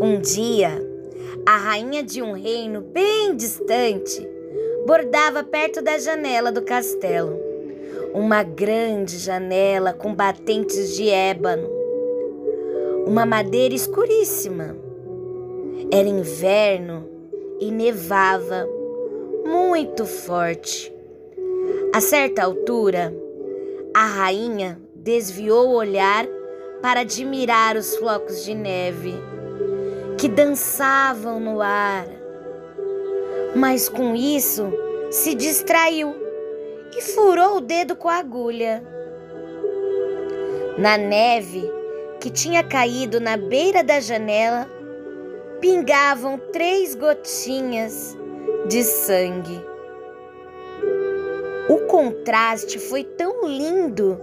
Um dia, a rainha de um reino bem distante bordava perto da janela do castelo. Uma grande janela com batentes de ébano. Uma madeira escuríssima. Era inverno e nevava muito forte. A certa altura, a rainha desviou o olhar para admirar os flocos de neve que dançavam no ar. Mas com isso se distraiu e furou o dedo com a agulha. Na neve que tinha caído na beira da janela, pingavam três gotinhas de sangue. O contraste foi tão lindo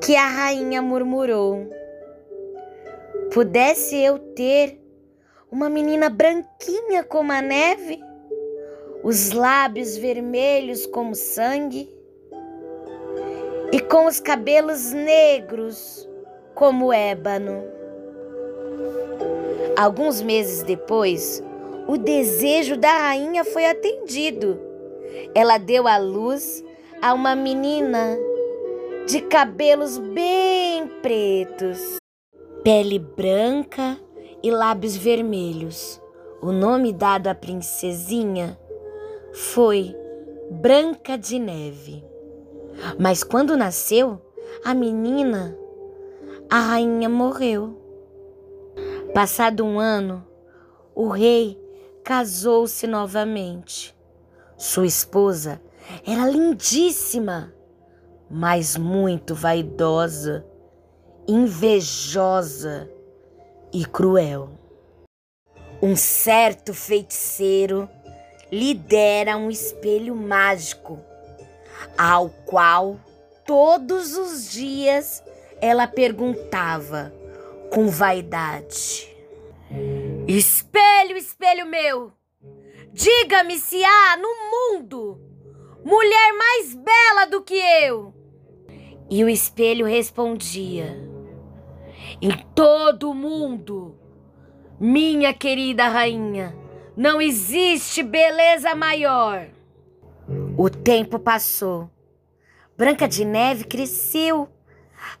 que a rainha murmurou: Pudesse eu ter uma menina branquinha como a neve, os lábios vermelhos como sangue e com os cabelos negros como ébano. Alguns meses depois, o desejo da rainha foi atendido. Ela deu à luz a uma menina de cabelos bem pretos, pele branca e lábios vermelhos. O nome dado à princesinha foi Branca de Neve. Mas quando nasceu, a menina, a rainha morreu. Passado um ano, o rei casou-se novamente. Sua esposa era lindíssima mas muito vaidosa, invejosa e cruel. Um certo feiticeiro lhe dera um espelho mágico, ao qual todos os dias ela perguntava com vaidade: Espelho, espelho meu, diga-me se há no mundo mulher mais bela do que eu. E o espelho respondia: Em todo o mundo, minha querida rainha, não existe beleza maior. O tempo passou. Branca de Neve cresceu,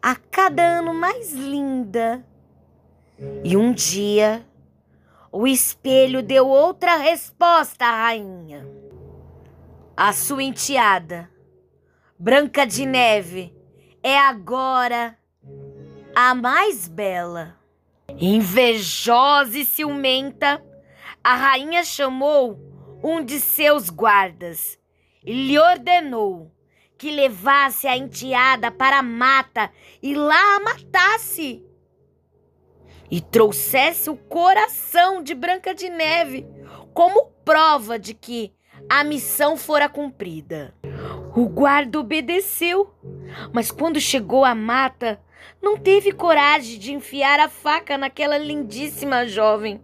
a cada ano mais linda. E um dia, o espelho deu outra resposta à rainha. A sua enteada, Branca de Neve, é agora a mais bela. Invejosa e ciumenta, a rainha chamou um de seus guardas e lhe ordenou que levasse a enteada para a mata e lá a matasse. E trouxesse o coração de Branca de Neve como prova de que a missão fora cumprida. O guarda obedeceu, mas quando chegou à mata, não teve coragem de enfiar a faca naquela lindíssima jovem,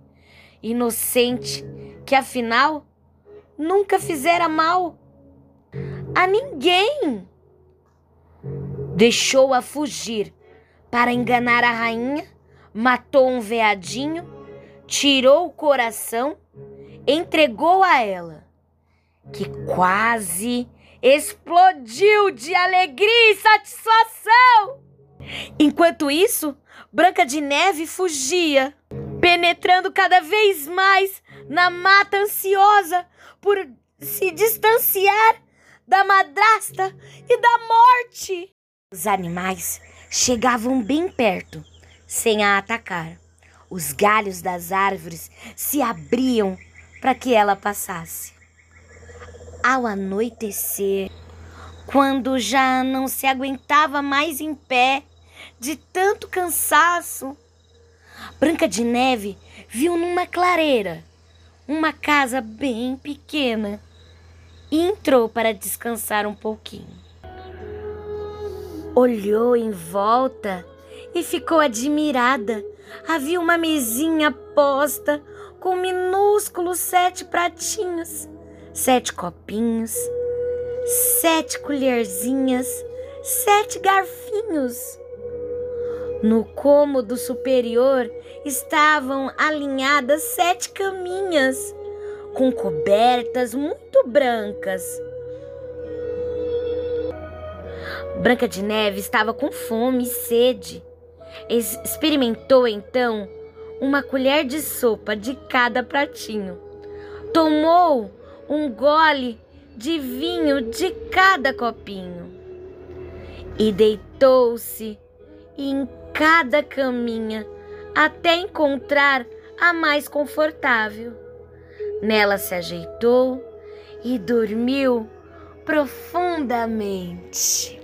inocente, que afinal nunca fizera mal a ninguém. Deixou-a fugir para enganar a rainha, matou um veadinho, tirou o coração, entregou a ela, que quase explodiu de alegria e satisfação. Enquanto isso, Branca de Neve fugia, penetrando cada vez mais na mata ansiosa por se distanciar da madrasta e da morte. Os animais chegavam bem perto, sem a atacar. Os galhos das árvores se abriam para que ela passasse. Ao anoitecer, quando já não se aguentava mais em pé de tanto cansaço, Branca de Neve viu numa clareira uma casa bem pequena e entrou para descansar um pouquinho. Olhou em volta e ficou admirada. Havia uma mesinha posta com minúsculos sete pratinhos sete copinhos, sete colherzinhas, sete garfinhos. No cômodo superior estavam alinhadas sete caminhas com cobertas muito brancas. Branca de Neve estava com fome e sede. Experimentou então uma colher de sopa de cada pratinho. Tomou um gole de vinho de cada copinho e deitou-se em cada caminha até encontrar a mais confortável. Nela se ajeitou e dormiu profundamente.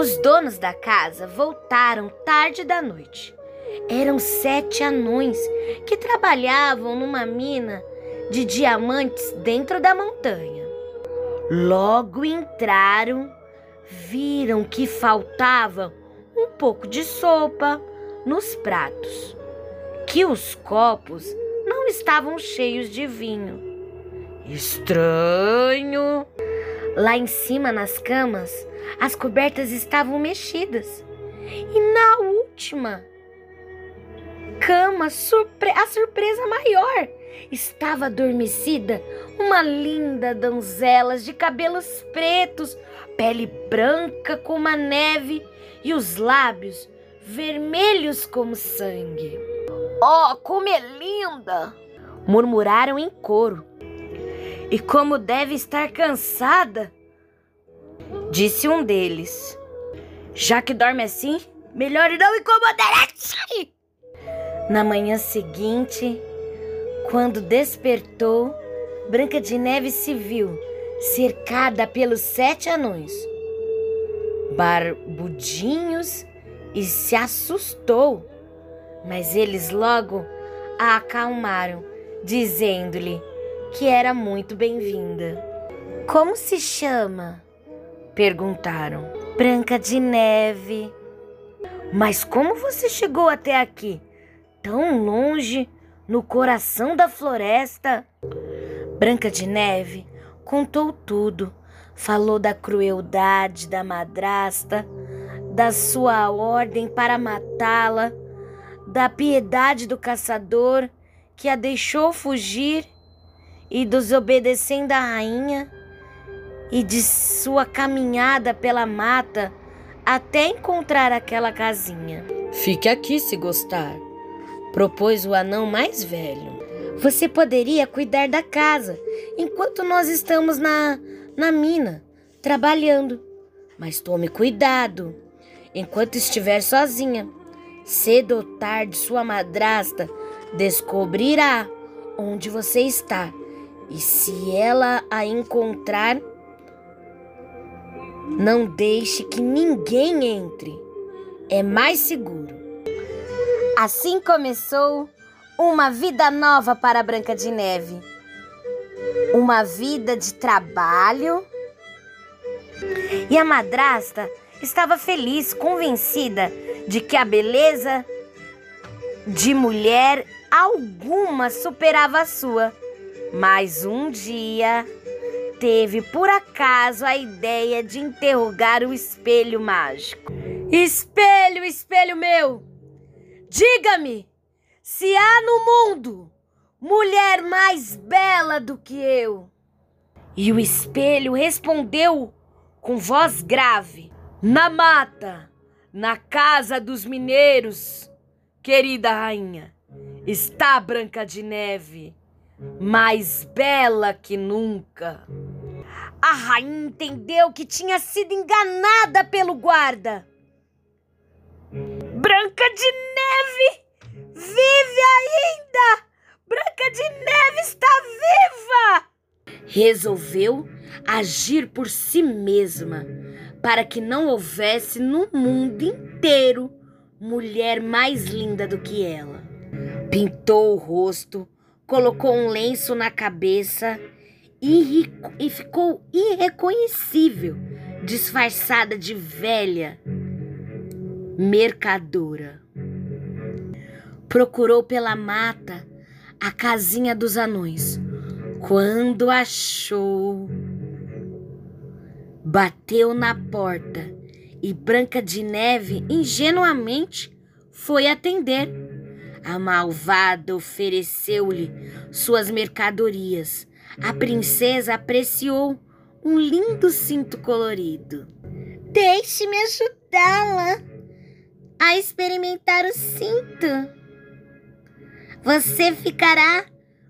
Os donos da casa voltaram tarde da noite. Eram sete anões que trabalhavam numa mina de diamantes dentro da montanha. Logo entraram, viram que faltava um pouco de sopa nos pratos, que os copos não estavam cheios de vinho. Estranho! Lá em cima nas camas, as cobertas estavam mexidas. E na última cama, surpre a surpresa maior, estava adormecida uma linda donzela de cabelos pretos, pele branca como a neve e os lábios vermelhos como sangue. Oh, como é linda! murmuraram em coro. E como deve estar cansada! Disse um deles. Já que dorme assim, melhor não incomodar aqui. Na manhã seguinte, quando despertou, Branca de Neve se viu cercada pelos sete anões, barbudinhos, e se assustou. Mas eles logo a acalmaram, dizendo-lhe que era muito bem-vinda. Como se chama? Perguntaram. Branca de Neve. Mas como você chegou até aqui? Tão longe, no coração da floresta? Branca de Neve contou tudo. Falou da crueldade da madrasta, da sua ordem para matá-la, da piedade do caçador que a deixou fugir e desobedecendo a rainha e de sua caminhada pela mata até encontrar aquela casinha. Fique aqui se gostar, propôs o anão mais velho. Você poderia cuidar da casa enquanto nós estamos na, na mina, trabalhando. Mas tome cuidado enquanto estiver sozinha. Cedo ou tarde, sua madrasta descobrirá onde você está. E se ela a encontrar, não deixe que ninguém entre. É mais seguro. Assim começou uma vida nova para Branca de Neve. Uma vida de trabalho. E a madrasta estava feliz, convencida de que a beleza de mulher alguma superava a sua. Mas um dia teve por acaso a ideia de interrogar o espelho mágico. Espelho, espelho meu, diga-me se há no mundo mulher mais bela do que eu. E o espelho respondeu com voz grave: Na mata, na casa dos mineiros, querida rainha, está Branca de Neve mais bela que nunca. A rainha entendeu que tinha sido enganada pelo guarda. Branca de Neve vive ainda! Branca de Neve está viva! Resolveu agir por si mesma para que não houvesse no mundo inteiro mulher mais linda do que ela. Pintou o rosto colocou um lenço na cabeça e, e ficou irreconhecível, disfarçada de velha mercadora. Procurou pela mata a casinha dos anões. Quando achou, bateu na porta e Branca de Neve ingenuamente foi atender. A malvada ofereceu-lhe suas mercadorias. A princesa apreciou um lindo cinto colorido. Deixe-me ajudá-la a experimentar o cinto. Você ficará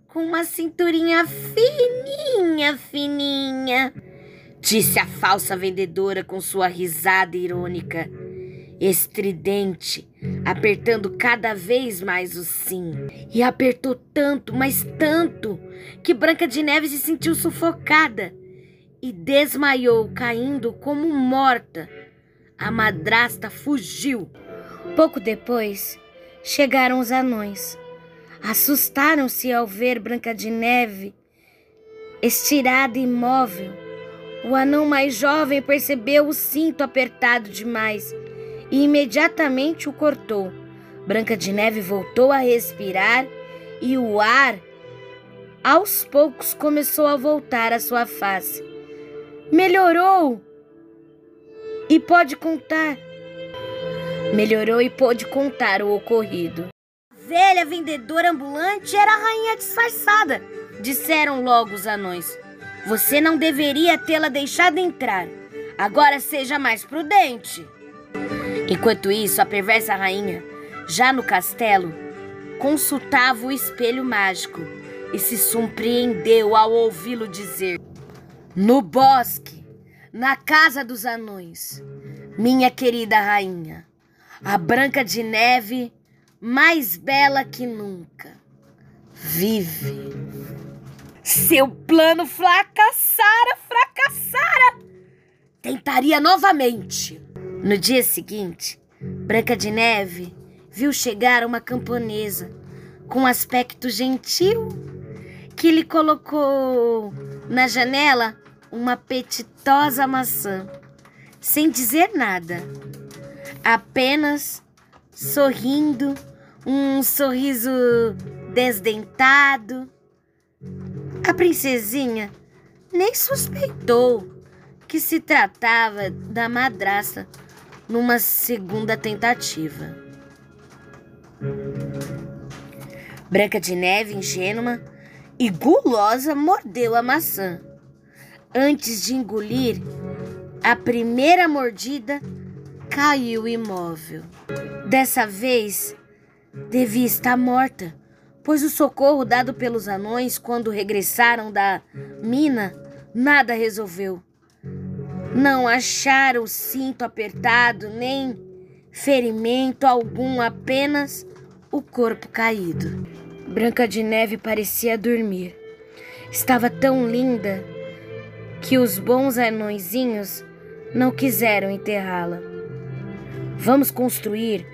com uma cinturinha fininha, fininha, disse a falsa vendedora com sua risada irônica estridente, apertando cada vez mais o sim. E apertou tanto, mas tanto, que Branca de Neve se sentiu sufocada e desmaiou, caindo como morta. A madrasta fugiu. Pouco depois, chegaram os anões. Assustaram-se ao ver Branca de Neve estirada e imóvel. O anão mais jovem percebeu o cinto apertado demais e imediatamente o cortou. Branca de Neve voltou a respirar e o ar, aos poucos, começou a voltar à sua face. Melhorou e pode contar. Melhorou e pôde contar o ocorrido. A velha vendedora ambulante era a rainha disfarçada, disseram logo os anões. Você não deveria tê-la deixado entrar. Agora seja mais prudente. Enquanto isso, a perversa rainha, já no castelo, consultava o espelho mágico e se surpreendeu ao ouvi-lo dizer: No bosque, na casa dos anões, minha querida rainha, a Branca de Neve, mais bela que nunca, vive. Seu plano fracassara, fracassara! Tentaria novamente. No dia seguinte, Branca de Neve viu chegar uma camponesa com um aspecto gentil que lhe colocou na janela uma apetitosa maçã, sem dizer nada, apenas sorrindo, um sorriso desdentado. A princesinha nem suspeitou que se tratava da madraça numa segunda tentativa. Branca de Neve, ingênua e gulosa, mordeu a maçã. Antes de engolir, a primeira mordida caiu imóvel. Dessa vez, devia estar morta, pois o socorro dado pelos anões quando regressaram da mina nada resolveu. Não acharam o cinto apertado, nem ferimento algum, apenas o corpo caído. Branca de Neve parecia dormir. Estava tão linda que os bons anõezinhos não quiseram enterrá-la. Vamos construir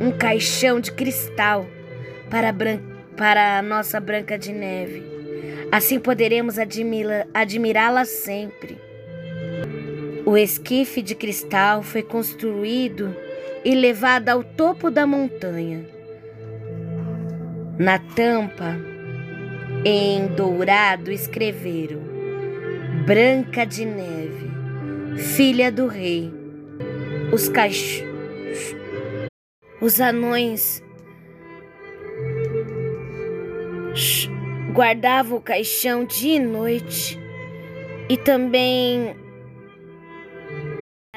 um caixão de cristal para, para a nossa Branca de Neve. Assim poderemos admirá-la sempre. O esquife de cristal foi construído e levado ao topo da montanha. Na tampa, em dourado, escreveram: Branca de Neve, filha do rei. Os cach... Os anões guardavam o caixão dia e noite e também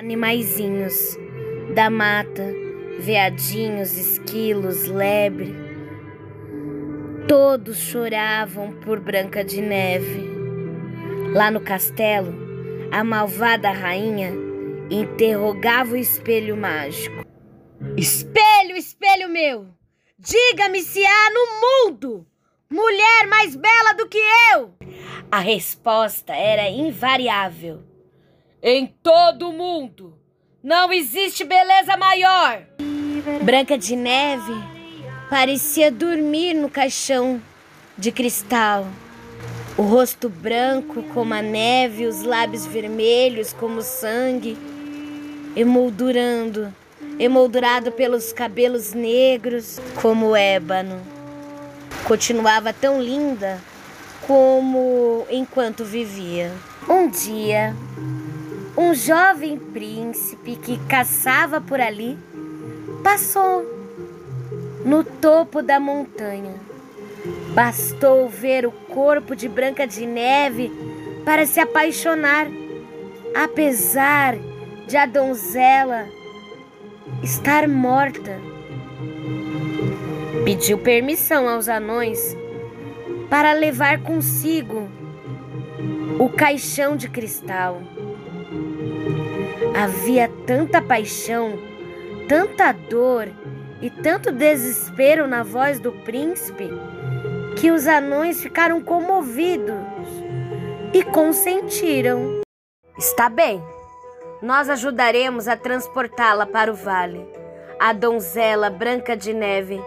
animaizinhos da mata, veadinhos, esquilos, lebre. Todos choravam por Branca de Neve. Lá no castelo, a malvada rainha interrogava o espelho mágico. Espelho, espelho meu, diga-me se há no mundo mulher mais bela do que eu. A resposta era invariável. Em todo o mundo não existe beleza maior. Branca de Neve parecia dormir no caixão de cristal. O rosto branco como a neve, os lábios vermelhos como sangue, emoldurando, emoldurado pelos cabelos negros como ébano. Continuava tão linda como enquanto vivia. Um dia, um jovem príncipe que caçava por ali passou no topo da montanha. Bastou ver o corpo de Branca de Neve para se apaixonar, apesar de a donzela estar morta. Pediu permissão aos anões para levar consigo o caixão de cristal. Havia tanta paixão, tanta dor e tanto desespero na voz do príncipe que os anões ficaram comovidos e consentiram. Está bem, nós ajudaremos a transportá-la para o vale. A donzela Branca de Neve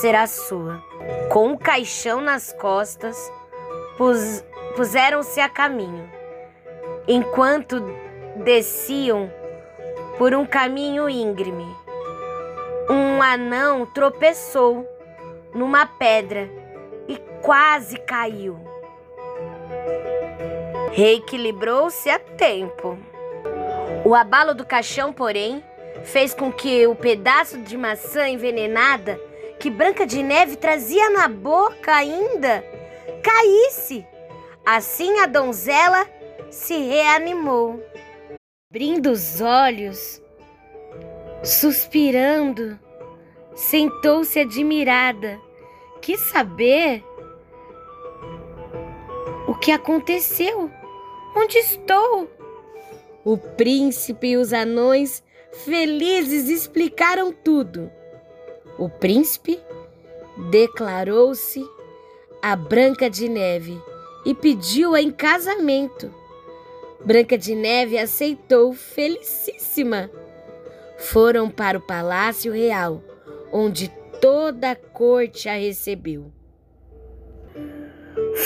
será sua. Com um caixão nas costas, pus, puseram-se a caminho. Enquanto desciam por um caminho íngreme, um anão tropeçou numa pedra e quase caiu. Reequilibrou-se a tempo. O abalo do caixão, porém, fez com que o pedaço de maçã envenenada que Branca de Neve trazia na boca ainda caísse. Assim a donzela se reanimou. Abrindo os olhos, suspirando, sentou-se admirada. Quis saber o que aconteceu. Onde estou? O príncipe e os anões felizes explicaram tudo. O príncipe declarou-se a Branca de Neve e pediu-a em casamento. Branca de Neve aceitou, felicíssima. Foram para o Palácio Real, onde toda a corte a recebeu.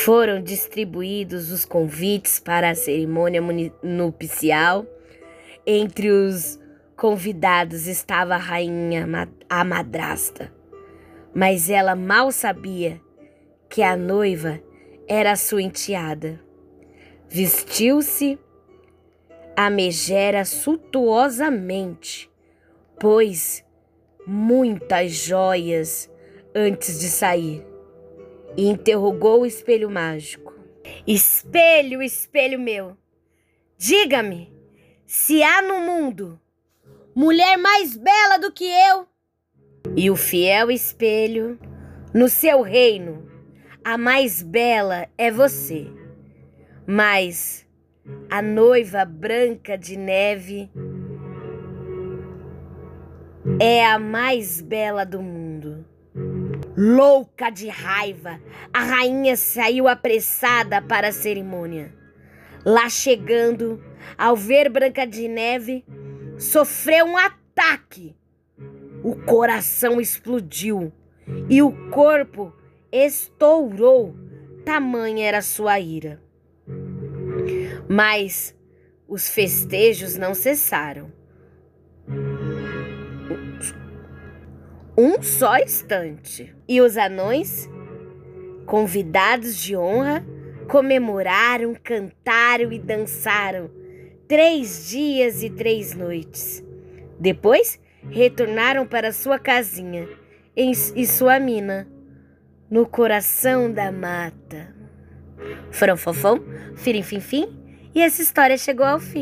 Foram distribuídos os convites para a cerimônia nupcial. Entre os convidados estava a rainha, a madrasta, mas ela mal sabia que a noiva era sua enteada. Vestiu-se a megera suntuosamente, pôs muitas joias antes de sair e interrogou o espelho mágico. Espelho, espelho meu, diga-me se há no mundo mulher mais bela do que eu. E o fiel espelho, no seu reino, a mais bela é você. Mas a noiva branca de neve é a mais bela do mundo. Louca de raiva, a rainha saiu apressada para a cerimônia. Lá chegando, ao ver Branca de Neve, sofreu um ataque. O coração explodiu e o corpo estourou, tamanha era sua ira. Mas os festejos não cessaram. Um só instante. E os anões, convidados de honra, Comemoraram, cantaram e dançaram três dias e três noites. Depois retornaram para sua casinha e sua mina, no coração da mata. Foram fofão, firim fim fim, e essa história chegou ao fim.